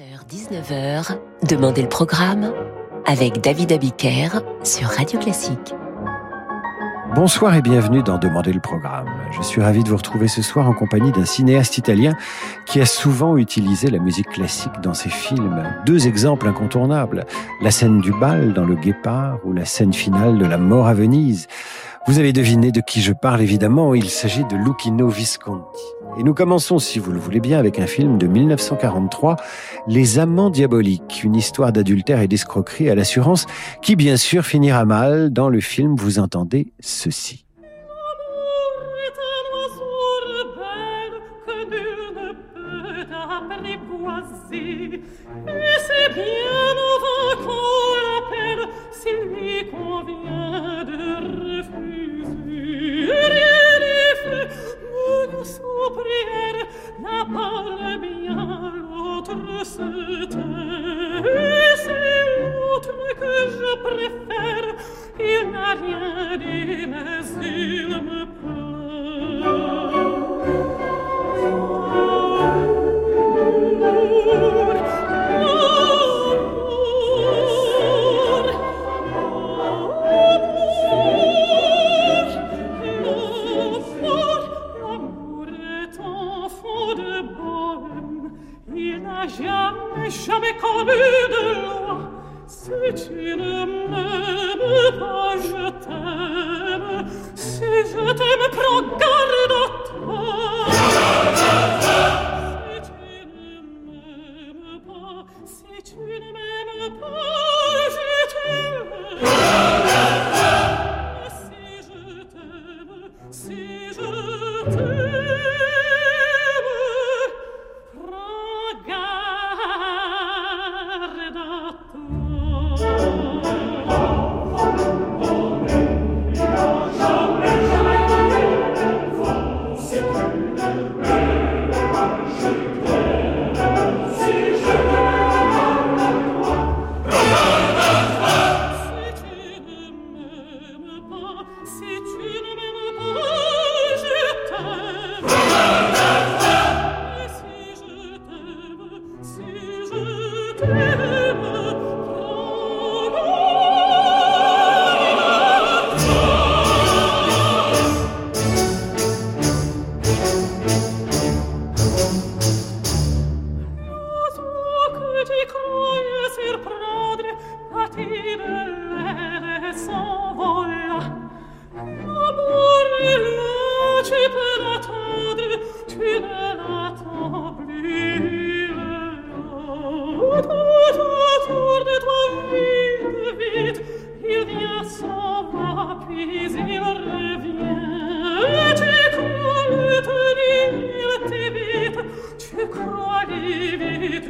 18h-19h, Demandez le programme avec David Abiker sur Radio Classique. Bonsoir et bienvenue dans Demandez le programme. Je suis ravi de vous retrouver ce soir en compagnie d'un cinéaste italien qui a souvent utilisé la musique classique dans ses films. Deux exemples incontournables, la scène du bal dans Le Guépard ou la scène finale de La mort à Venise. Vous avez deviné de qui je parle évidemment, il s'agit de Lucchino Visconti. Et nous commençons, si vous le voulez bien, avec un film de 1943, Les Amants Diaboliques, une histoire d'adultère et d'escroquerie à l'assurance qui, bien sûr, finira mal. Dans le film, vous entendez ceci. Préfère il n'a rien dit Кролевитый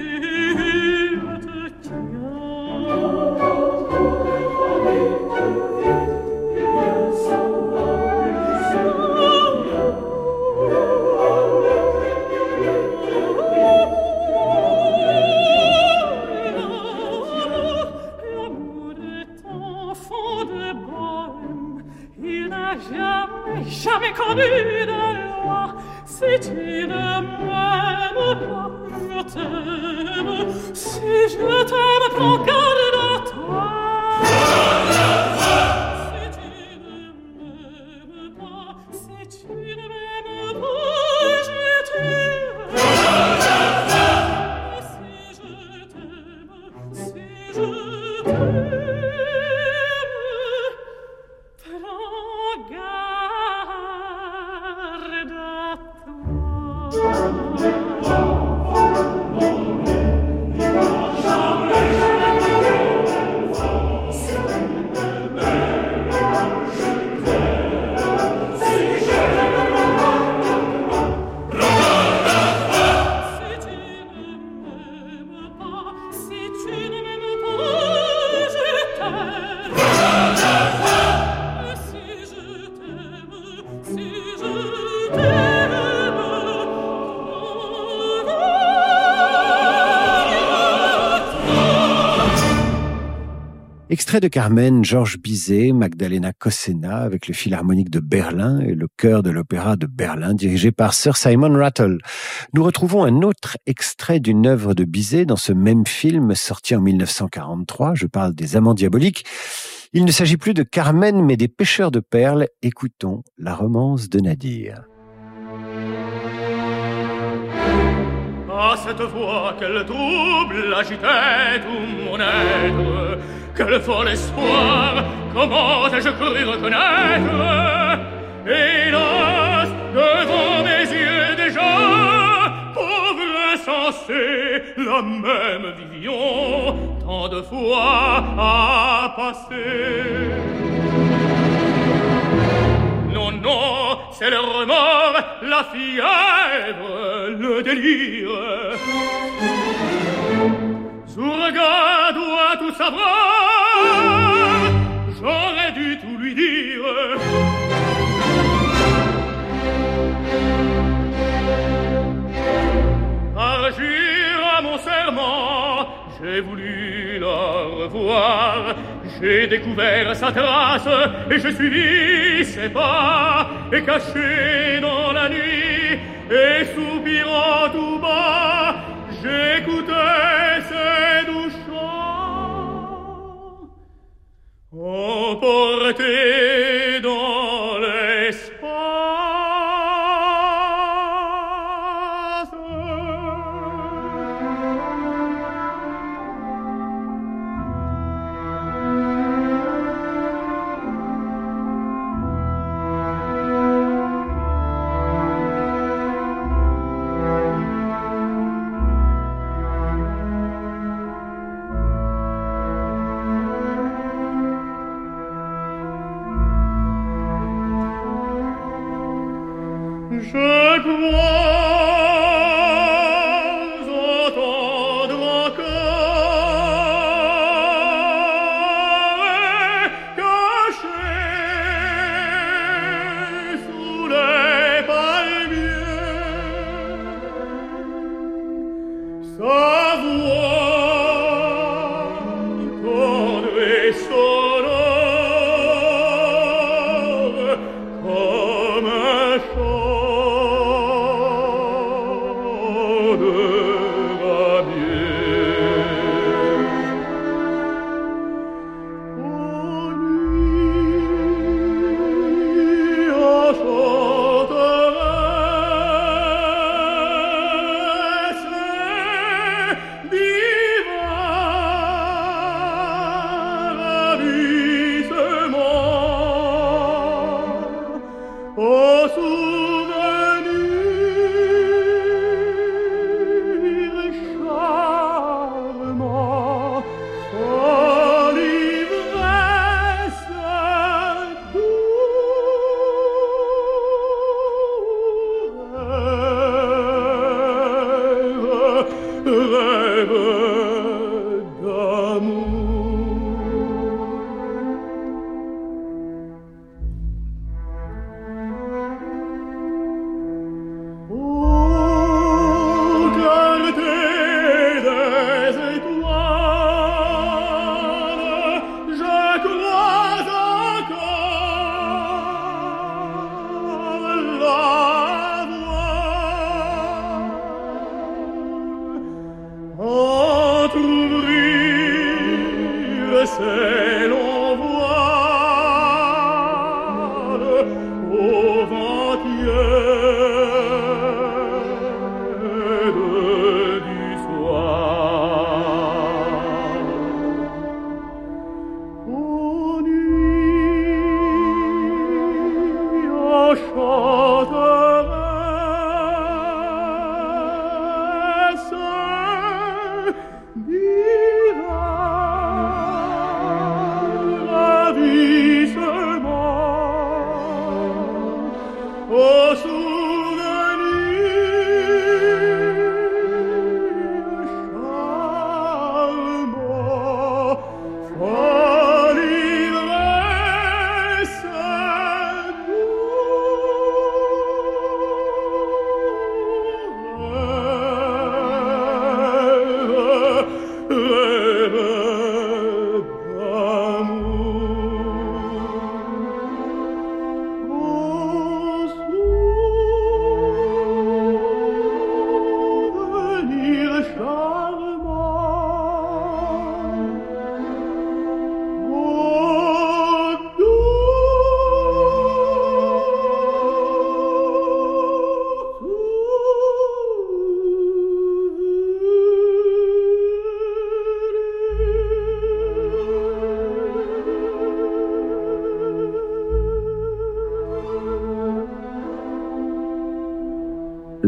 Extrait de Carmen, Georges Bizet, Magdalena Cosena avec le Philharmonique de Berlin et le chœur de l'Opéra de Berlin dirigé par Sir Simon Rattle. Nous retrouvons un autre extrait d'une œuvre de Bizet dans ce même film sorti en 1943. Je parle des Amants diaboliques. Il ne s'agit plus de Carmen mais des pêcheurs de perles. Écoutons la romance de Nadir. Ah, cette voix, quel trouble agitait tout mon être. Quel fort espoir, comment ai-je cru reconnaître? Hélas, devant mes yeux déjà Pauvre insensé, la même vision Tant de fois a passé Non, non, c'est le remords, la fièvre, le délire. Zourga doit tout savoir J'aurais dû tout lui dire. Agir à mon serment J'ai voulu revoir J'ai découvert sa trace Et je suivi ses pas. Et caché dans la nuit Et soupirant tout bas J'écoutais ses doux chants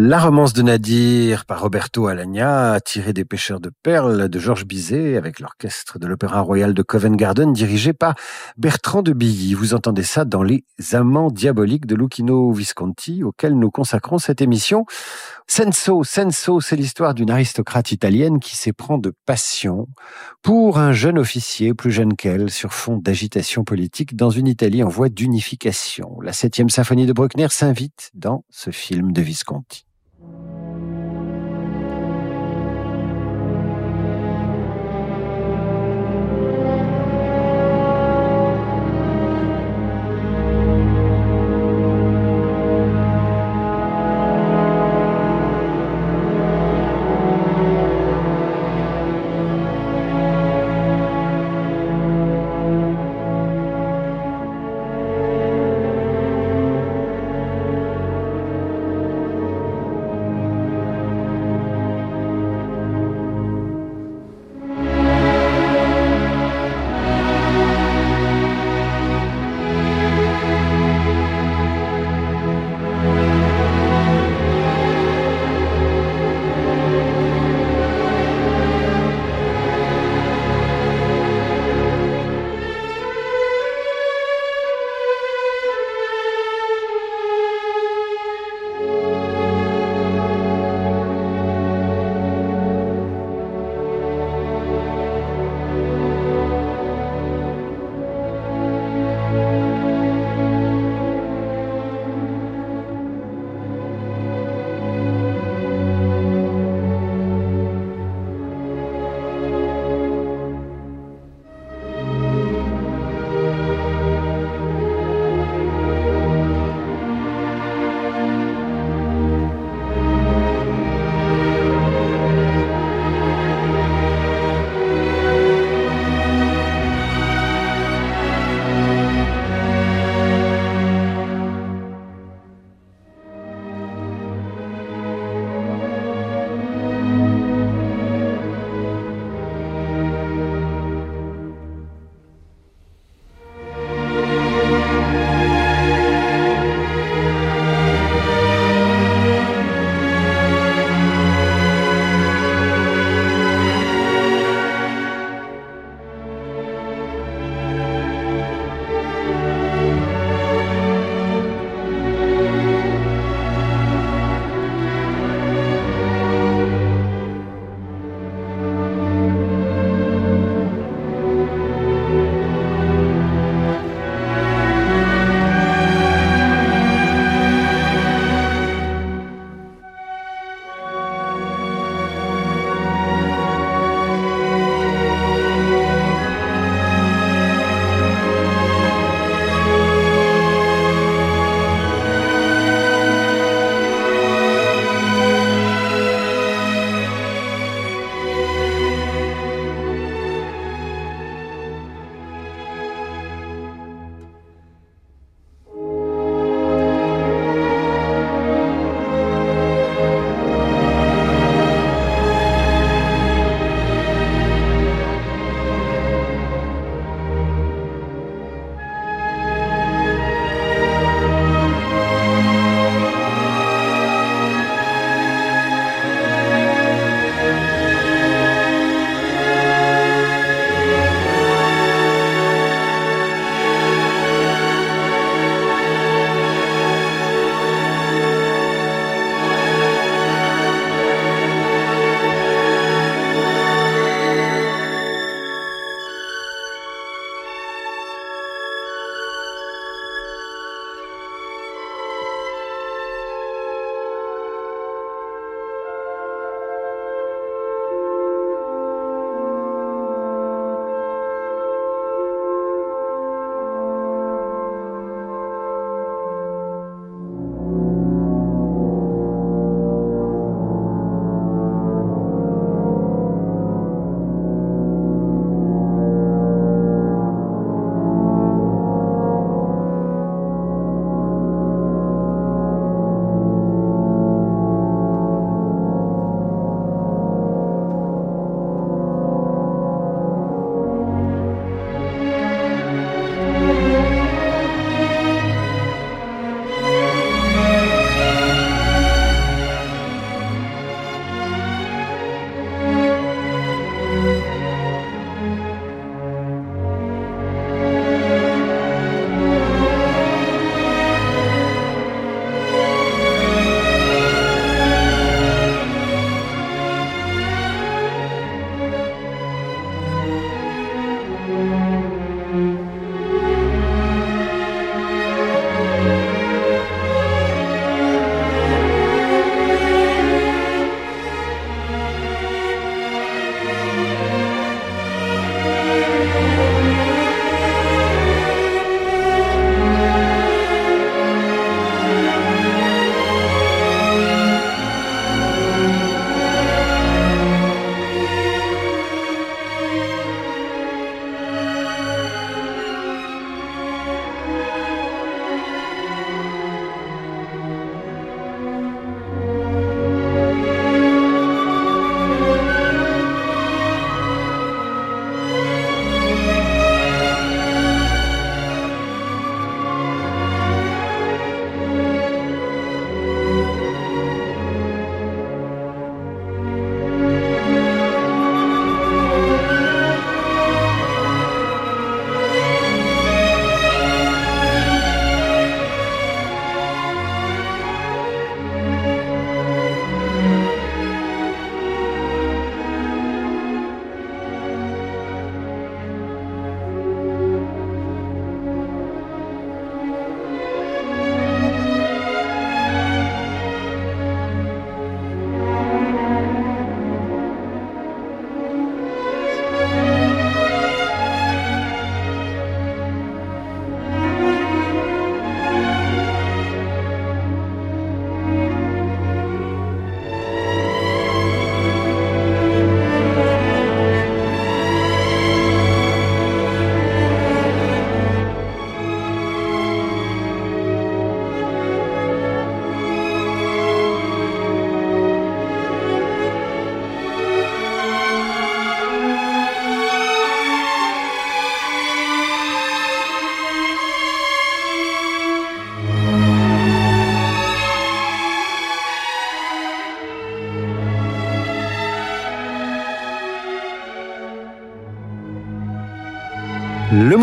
La romance de Nadir par Roberto Alagna, tirée des pêcheurs de perles de Georges Bizet avec l'orchestre de l'Opéra Royal de Covent Garden dirigé par Bertrand de Billy. Vous entendez ça dans Les Amants diaboliques de Lucchino Visconti auquel nous consacrons cette émission. Senso, Senso, c'est l'histoire d'une aristocrate italienne qui s'éprend de passion pour un jeune officier plus jeune qu'elle sur fond d'agitation politique dans une Italie en voie d'unification. La septième symphonie de Bruckner s'invite dans ce film de Visconti.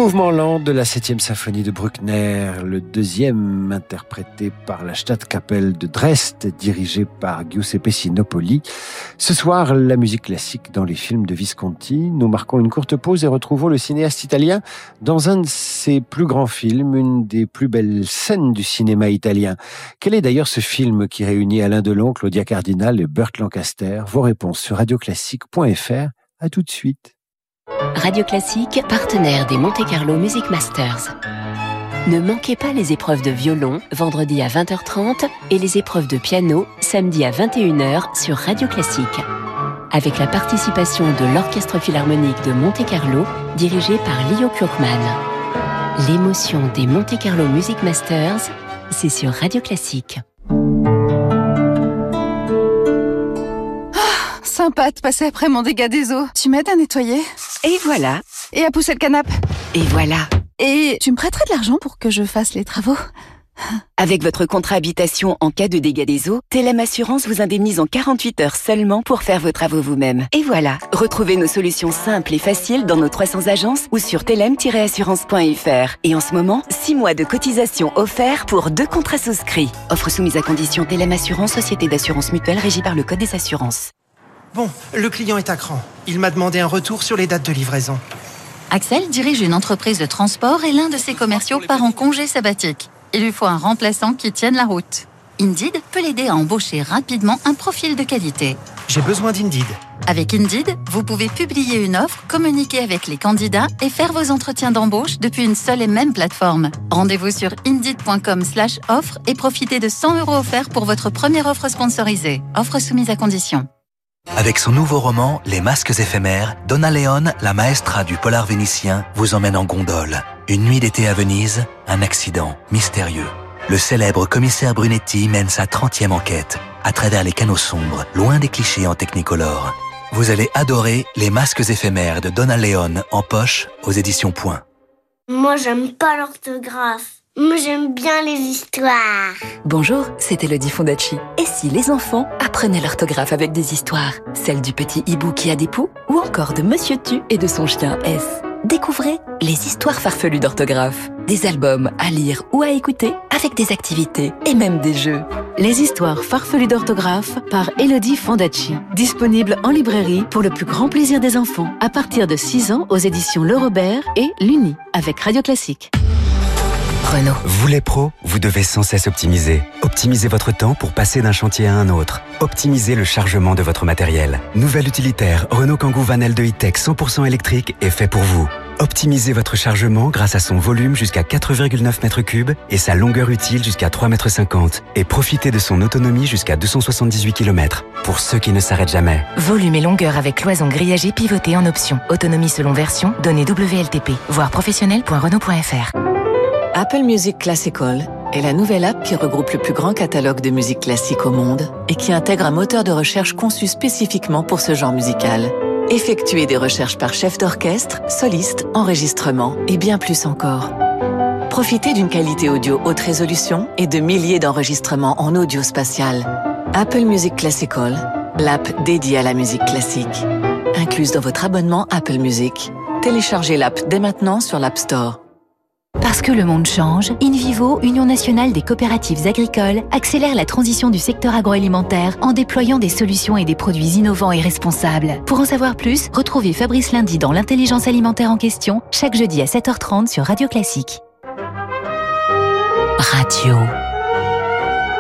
Mouvement lent de la septième symphonie de Bruckner, le deuxième interprété par la Stadtkapelle de Dresde, dirigé par Giuseppe Sinopoli. Ce soir, la musique classique dans les films de Visconti. Nous marquons une courte pause et retrouvons le cinéaste italien dans un de ses plus grands films, une des plus belles scènes du cinéma italien. Quel est d'ailleurs ce film qui réunit Alain Delon, Claudia Cardinal et Burt Lancaster? Vos réponses sur radioclassique.fr. À tout de suite. Radio Classique, partenaire des Monte Carlo Music Masters. Ne manquez pas les épreuves de violon vendredi à 20h30 et les épreuves de piano samedi à 21h sur Radio Classique. Avec la participation de l'Orchestre Philharmonique de Monte Carlo dirigé par Leo Kurkman. L'émotion des Monte Carlo Music Masters, c'est sur Radio Classique. Sympa de passer après mon dégât des eaux. Tu m'aides à nettoyer? Et voilà. Et à pousser le canapé Et voilà. Et tu me prêterais de l'argent pour que je fasse les travaux? Avec votre contrat habitation en cas de dégâts des eaux, Telem Assurance vous indemnise en 48 heures seulement pour faire vos travaux vous-même. Et voilà, retrouvez nos solutions simples et faciles dans nos 300 agences ou sur telem-assurance.fr. Et en ce moment, 6 mois de cotisation offerts pour deux contrats souscrits. Offre soumise à condition Telem Assurance, société d'assurance mutuelle régie par le Code des assurances. Bon, le client est à cran. Il m'a demandé un retour sur les dates de livraison. Axel dirige une entreprise de transport et l'un de ses commerciaux part en congé sabbatique. Il lui faut un remplaçant qui tienne la route. Indeed peut l'aider à embaucher rapidement un profil de qualité. J'ai besoin d'Indeed. Avec Indeed, vous pouvez publier une offre, communiquer avec les candidats et faire vos entretiens d'embauche depuis une seule et même plateforme. Rendez-vous sur indeed.com/offre et profitez de 100 euros offerts pour votre première offre sponsorisée. Offre soumise à condition. Avec son nouveau roman Les masques éphémères, Donna Leon, la maestra du polar vénitien, vous emmène en gondole. Une nuit d'été à Venise, un accident mystérieux. Le célèbre commissaire Brunetti mène sa 30e enquête, à travers les canaux sombres, loin des clichés en technicolor. Vous allez adorer Les masques éphémères de Donna Leon en poche aux éditions Point. Moi, j'aime pas l'orthographe. Moi, j'aime bien les histoires. Bonjour, c'est Elodie Fondacci. Et si les enfants apprenaient l'orthographe avec des histoires? Celle du petit hibou qui a des poux ou encore de Monsieur Tu et de son chien S? Découvrez les histoires farfelues d'orthographe. Des albums à lire ou à écouter avec des activités et même des jeux. Les histoires farfelues d'orthographe par Elodie Fondacci. Disponible en librairie pour le plus grand plaisir des enfants. À partir de 6 ans aux éditions Le Robert et l'Uni avec Radio Classique. Renault. Vous les pros, vous devez sans cesse optimiser. Optimisez votre temps pour passer d'un chantier à un autre. Optimisez le chargement de votre matériel. Nouvel utilitaire Renault Kangoo Van L2 E-Tech 100% électrique est fait pour vous. Optimisez votre chargement grâce à son volume jusqu'à 4,9 m3 et sa longueur utile jusqu'à 3,50 m et profitez de son autonomie jusqu'à 278 km pour ceux qui ne s'arrêtent jamais. Volume et longueur avec cloison grillagée pivotée en option. Autonomie selon version, données WLTP. Voir professionnel.renault.fr. Apple Music Classical est la nouvelle app qui regroupe le plus grand catalogue de musique classique au monde et qui intègre un moteur de recherche conçu spécifiquement pour ce genre musical. Effectuez des recherches par chef d'orchestre, soliste, enregistrement et bien plus encore. Profitez d'une qualité audio haute résolution et de milliers d'enregistrements en audio spatial. Apple Music Classical, l'app dédiée à la musique classique. Incluse dans votre abonnement Apple Music. Téléchargez l'app dès maintenant sur l'App Store. Parce que le monde change, InVivo, Union nationale des coopératives agricoles, accélère la transition du secteur agroalimentaire en déployant des solutions et des produits innovants et responsables. Pour en savoir plus, retrouvez Fabrice Lundi dans l'intelligence alimentaire en question, chaque jeudi à 7h30 sur Radio Classique. Radio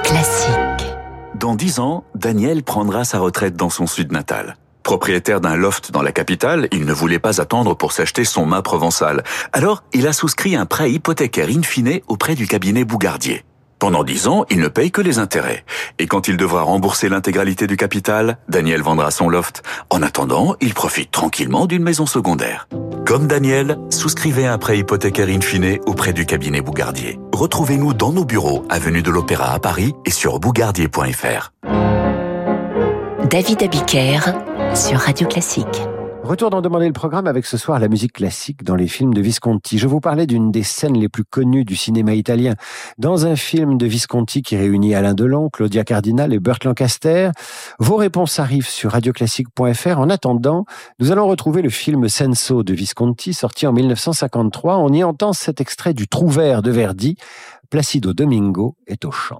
Classique. Dans dix ans, Daniel prendra sa retraite dans son sud natal. Propriétaire d'un loft dans la capitale, il ne voulait pas attendre pour s'acheter son mât provençal. Alors, il a souscrit un prêt hypothécaire in fine auprès du cabinet Bougardier. Pendant dix ans, il ne paye que les intérêts. Et quand il devra rembourser l'intégralité du capital, Daniel vendra son loft. En attendant, il profite tranquillement d'une maison secondaire. Comme Daniel, souscrivez un prêt hypothécaire in fine auprès du cabinet Bougardier. Retrouvez-nous dans nos bureaux, avenue de l'Opéra à Paris et sur bougardier.fr. David Abiker sur Radio Classique. Retour d'en demander le programme avec ce soir la musique classique dans les films de Visconti. Je vous parlais d'une des scènes les plus connues du cinéma italien. Dans un film de Visconti qui réunit Alain Delon, Claudia Cardinal et Burt Lancaster, vos réponses arrivent sur radioclassique.fr. En attendant, nous allons retrouver le film Senso de Visconti, sorti en 1953. On y entend cet extrait du Trouvert de Verdi. Placido Domingo est au chant.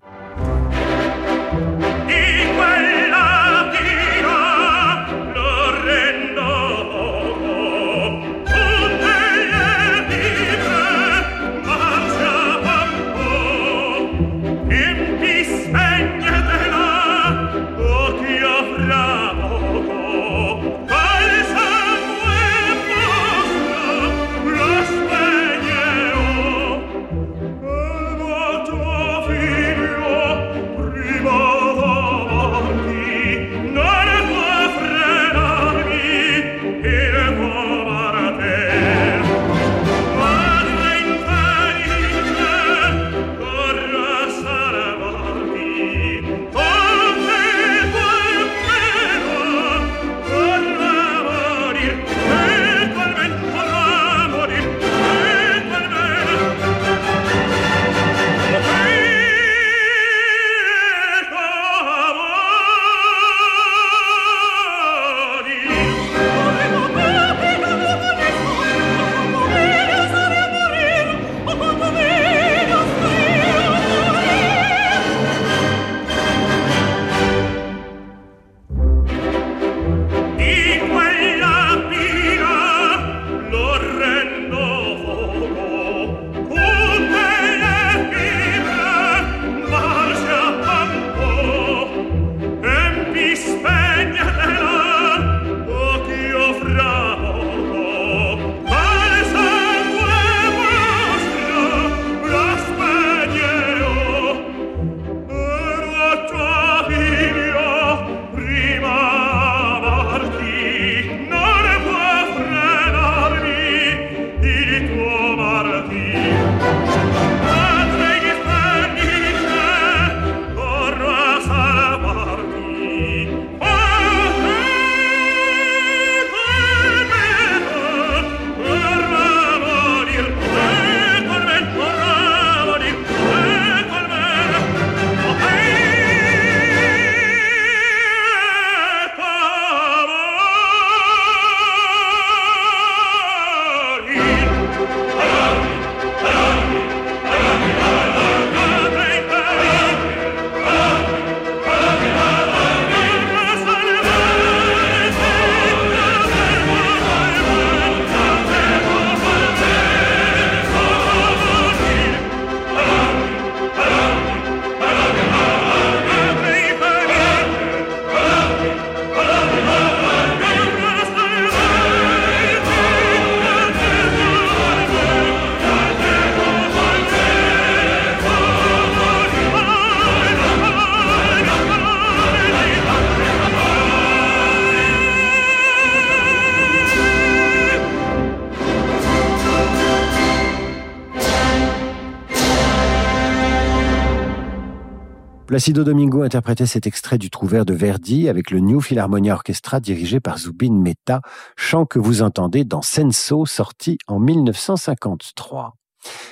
Placido Domingo interprétait cet extrait du Trouvert de Verdi avec le New Philharmonia Orchestra dirigé par Zubin Mehta, chant que vous entendez dans Senso, sorti en 1953.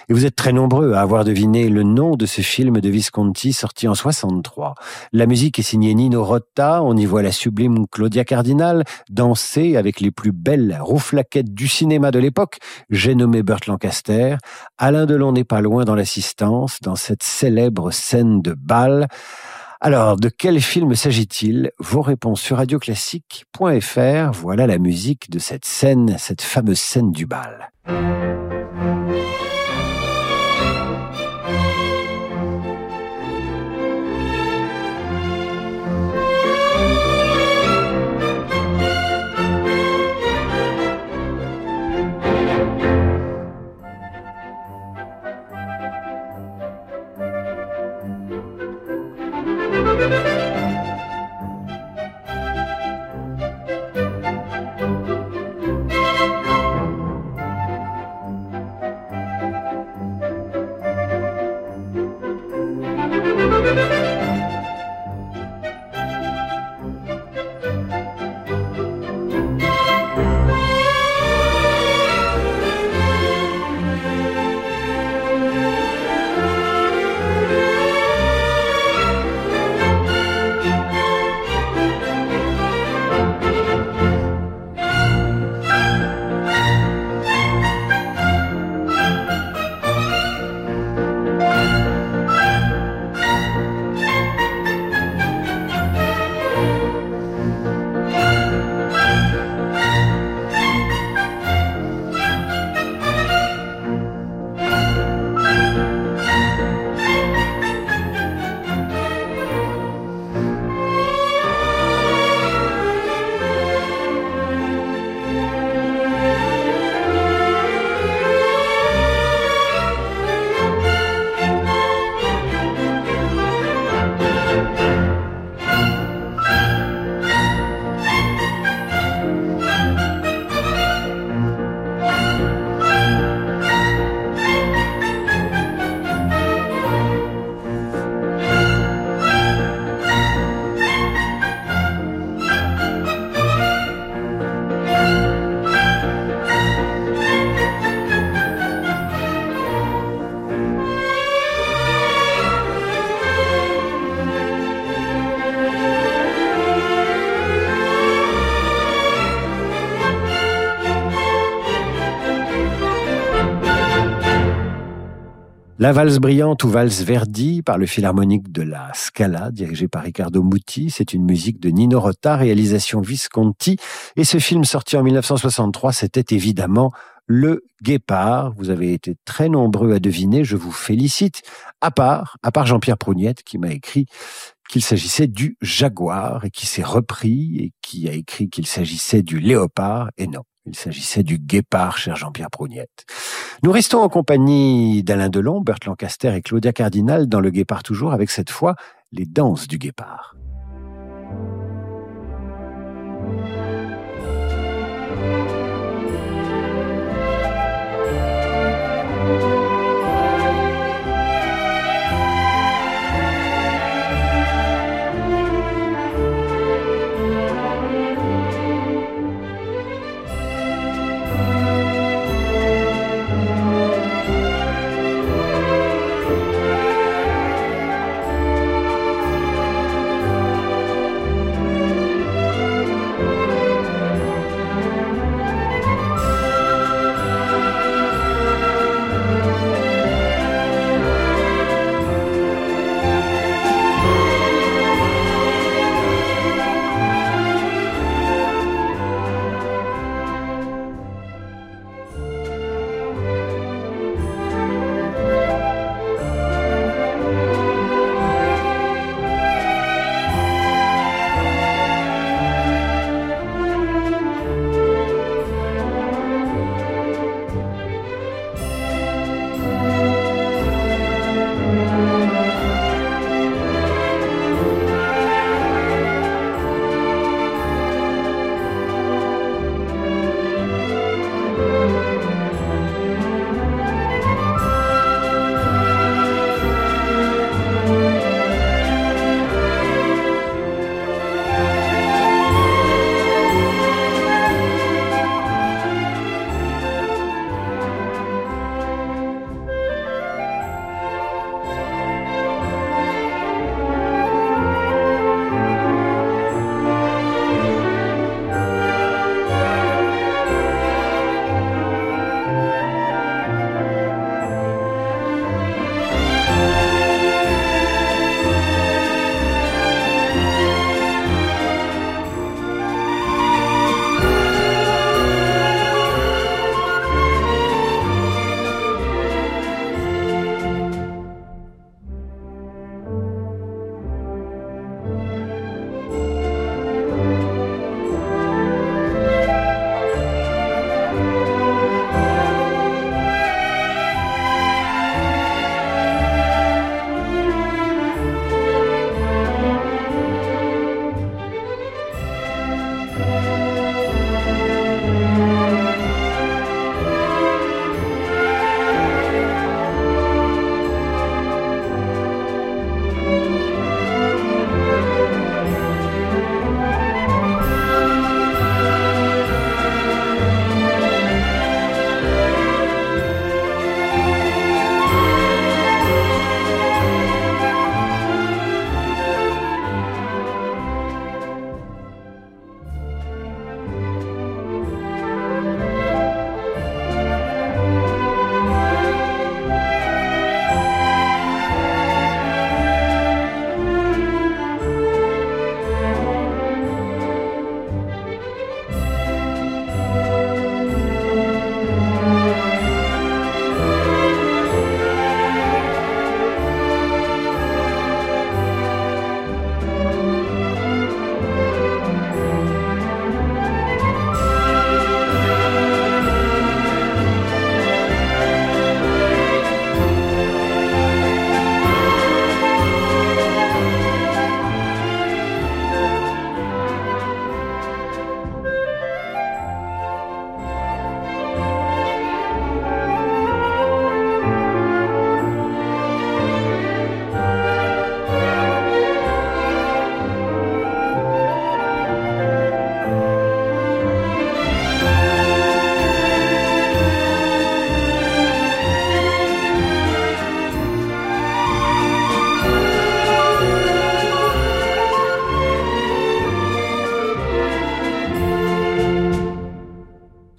Et vous êtes très nombreux à avoir deviné le nom de ce film de Visconti sorti en 63. La musique est signée Nino Rota, on y voit la sublime Claudia Cardinal danser avec les plus belles rouflaquettes du cinéma de l'époque, j'ai nommé Burt Lancaster. Alain Delon n'est pas loin dans l'assistance, dans cette célèbre scène de bal. Alors, de quel film s'agit-il? Vos réponses sur radioclassique.fr. Voilà la musique de cette scène, cette fameuse scène du bal. La valse brillante ou valse Verdi par le Philharmonique de la Scala, dirigé par Riccardo Muti. C'est une musique de Nino Rota, réalisation Visconti. Et ce film sorti en 1963, c'était évidemment Le Guépard. Vous avez été très nombreux à deviner, je vous félicite. À part, à part Jean-Pierre Prougnette qui m'a écrit qu'il s'agissait du jaguar et qui s'est repris et qui a écrit qu'il s'agissait du léopard et non. Il s'agissait du guépard, cher Jean-Pierre Prougnette. Nous restons en compagnie d'Alain Delon, Bert Lancaster et Claudia Cardinal dans le guépard toujours, avec cette fois les danses du guépard.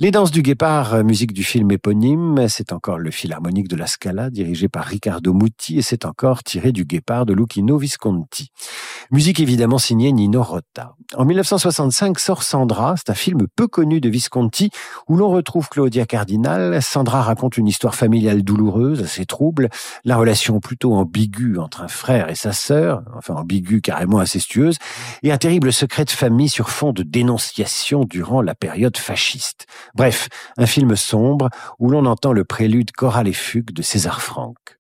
Les danses du guépard, euh, musique du film éponyme, c'est encore le Philharmonique de la Scala, dirigé par Riccardo Muti, et c'est encore tiré du guépard de Lucchino Visconti. Musique évidemment signée Nino Rota. En 1965 sort Sandra, c'est un film peu connu de Visconti, où l'on retrouve Claudia Cardinal. Sandra raconte une histoire familiale douloureuse, assez trouble, la relation plutôt ambiguë entre un frère et sa sœur, enfin ambiguë carrément incestueuse, et un terrible secret de famille sur fond de dénonciation durant la période fasciste. Bref, un film sombre où l'on entend le prélude choral et fugue de César Franck.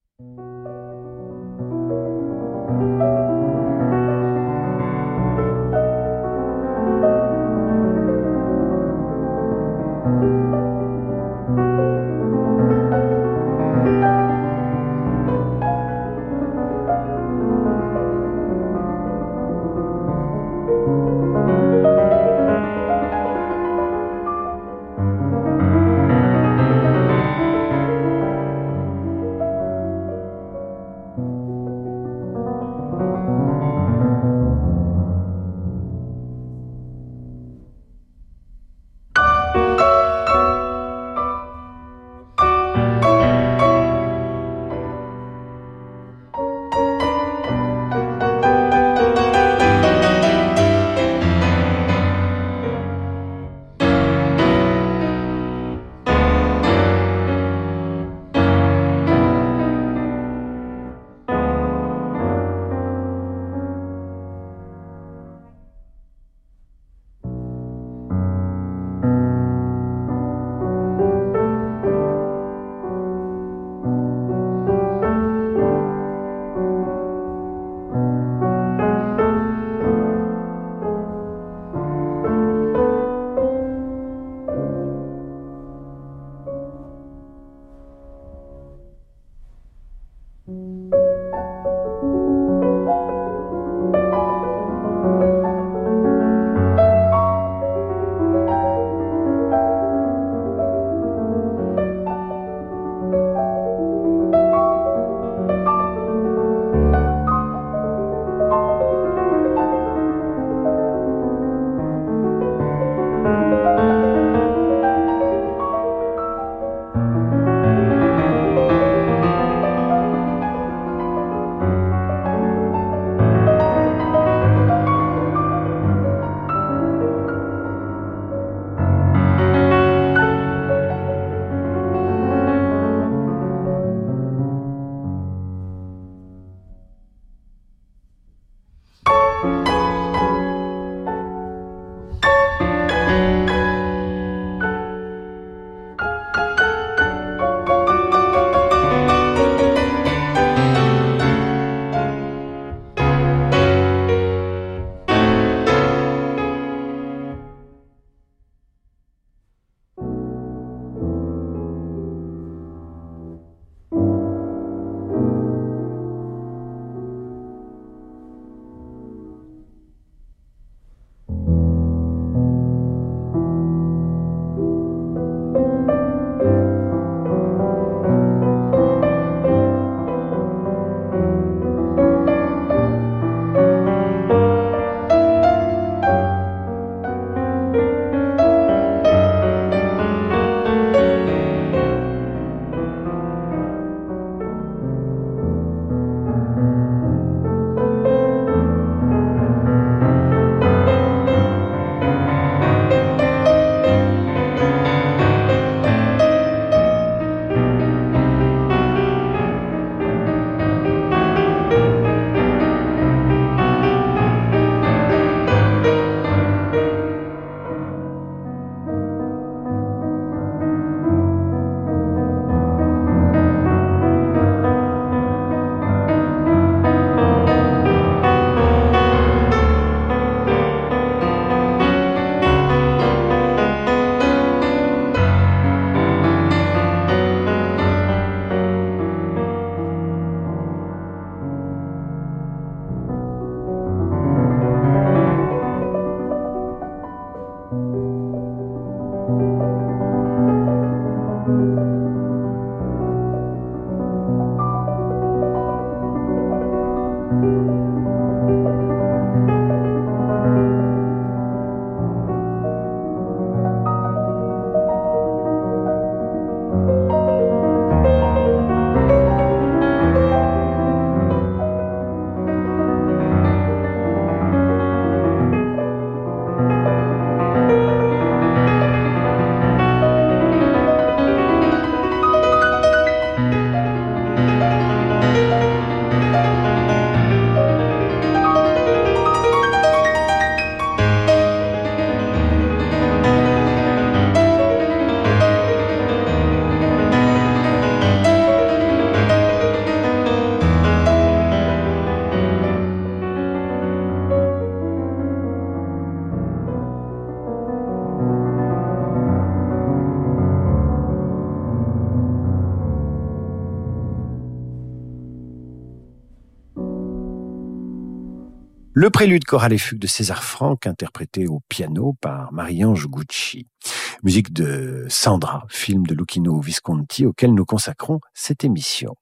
Le prélude choral et fugue de César Franck, interprété au piano par Marie-Ange Gucci. Musique de Sandra, film de Lucchino Visconti auquel nous consacrons cette émission.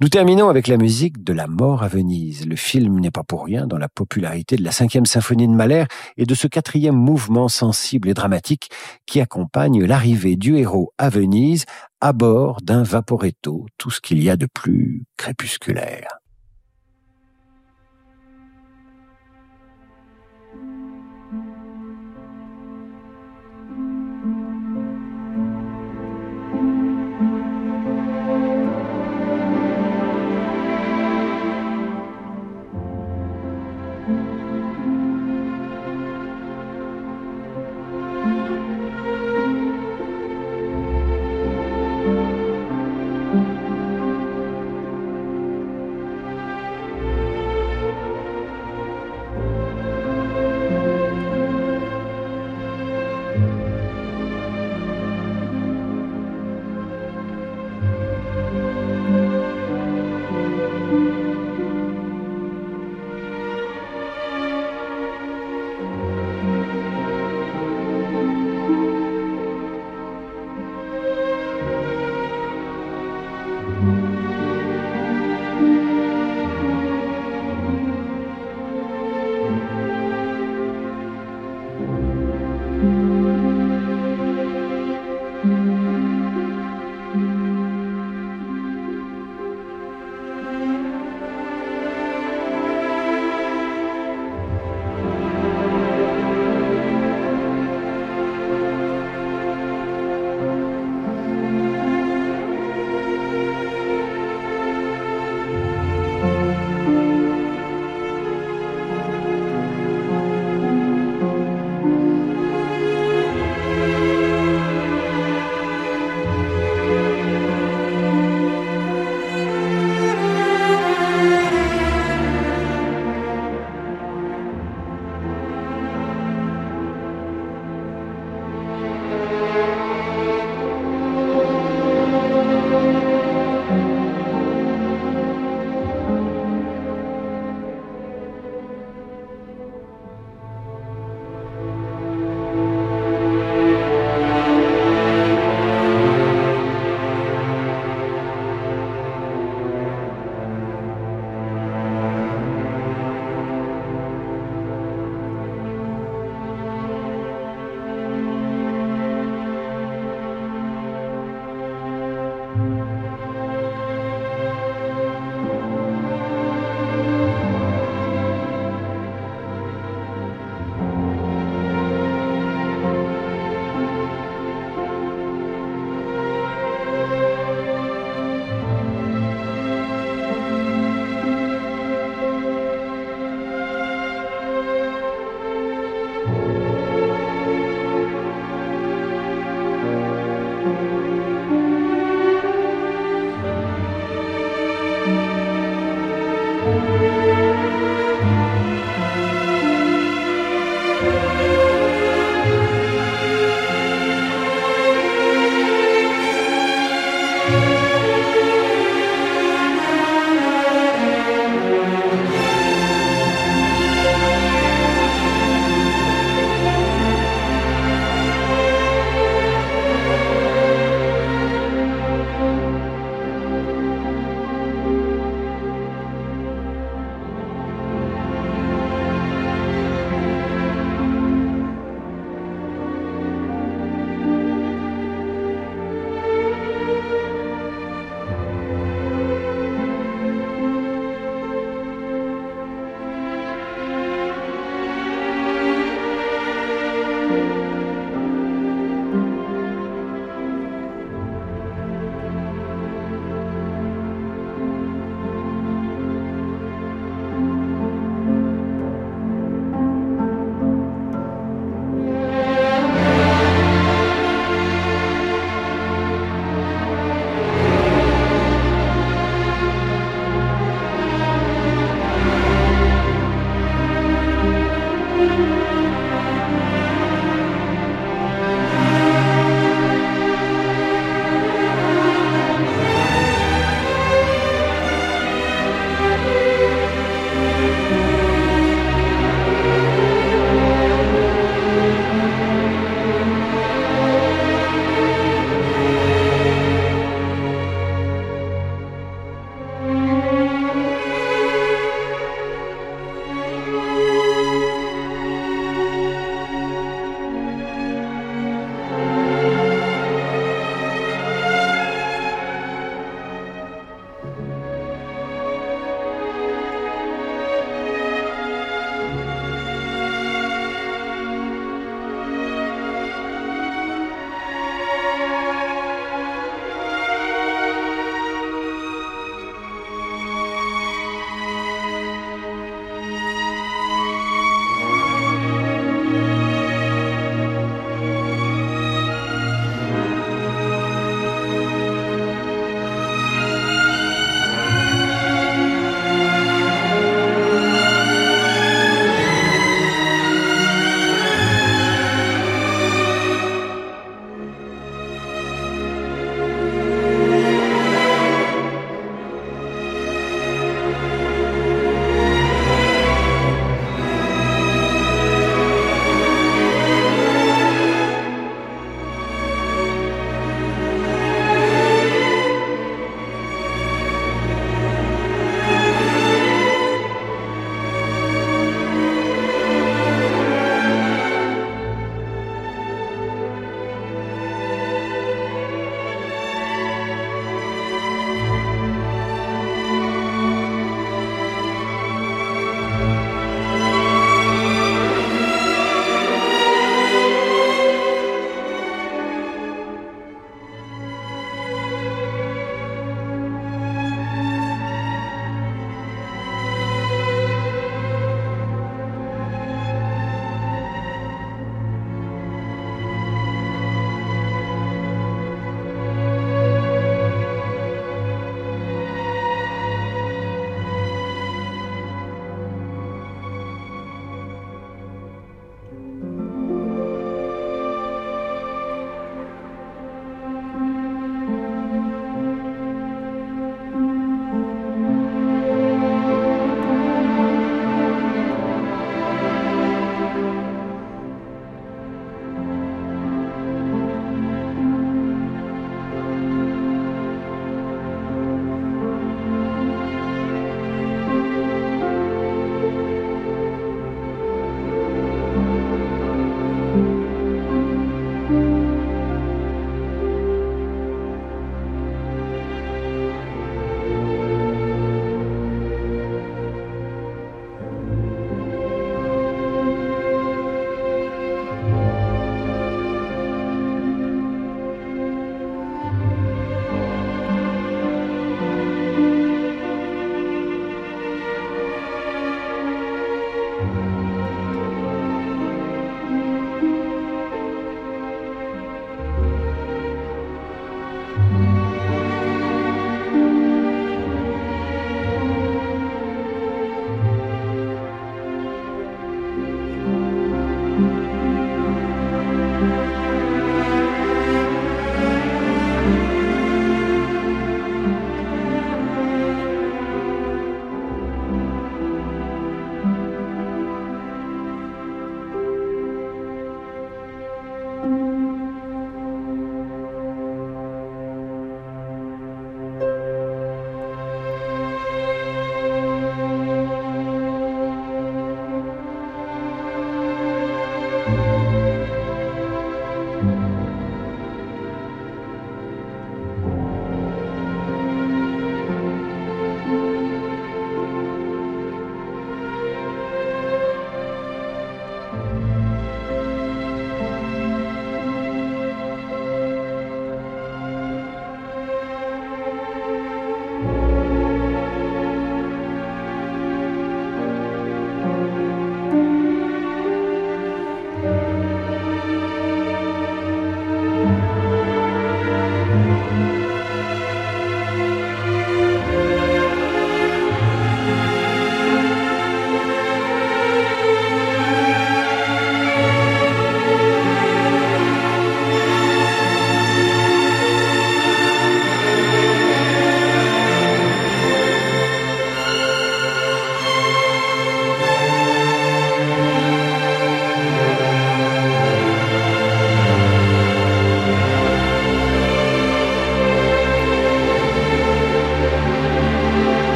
Nous terminons avec la musique de La mort à Venise. Le film n'est pas pour rien dans la popularité de la cinquième symphonie de Mahler et de ce quatrième mouvement sensible et dramatique qui accompagne l'arrivée du héros à Venise à bord d'un vaporetto, tout ce qu'il y a de plus crépusculaire.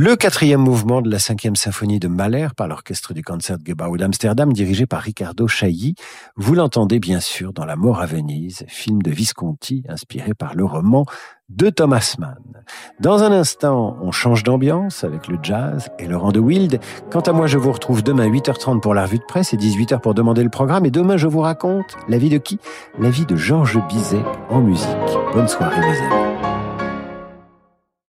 Le quatrième mouvement de la cinquième symphonie de Mahler par l'orchestre du Concertgebouw d'Amsterdam dirigé par Riccardo Chailly. Vous l'entendez bien sûr dans La mort à Venise, film de Visconti inspiré par le roman de Thomas Mann. Dans un instant, on change d'ambiance avec le jazz et Laurent de Wild. Quant à moi, je vous retrouve demain 8h30 pour la revue de presse et 18h pour demander le programme. Et demain, je vous raconte la vie de qui? La vie de Georges Bizet en musique. Bonne soirée, mes amis.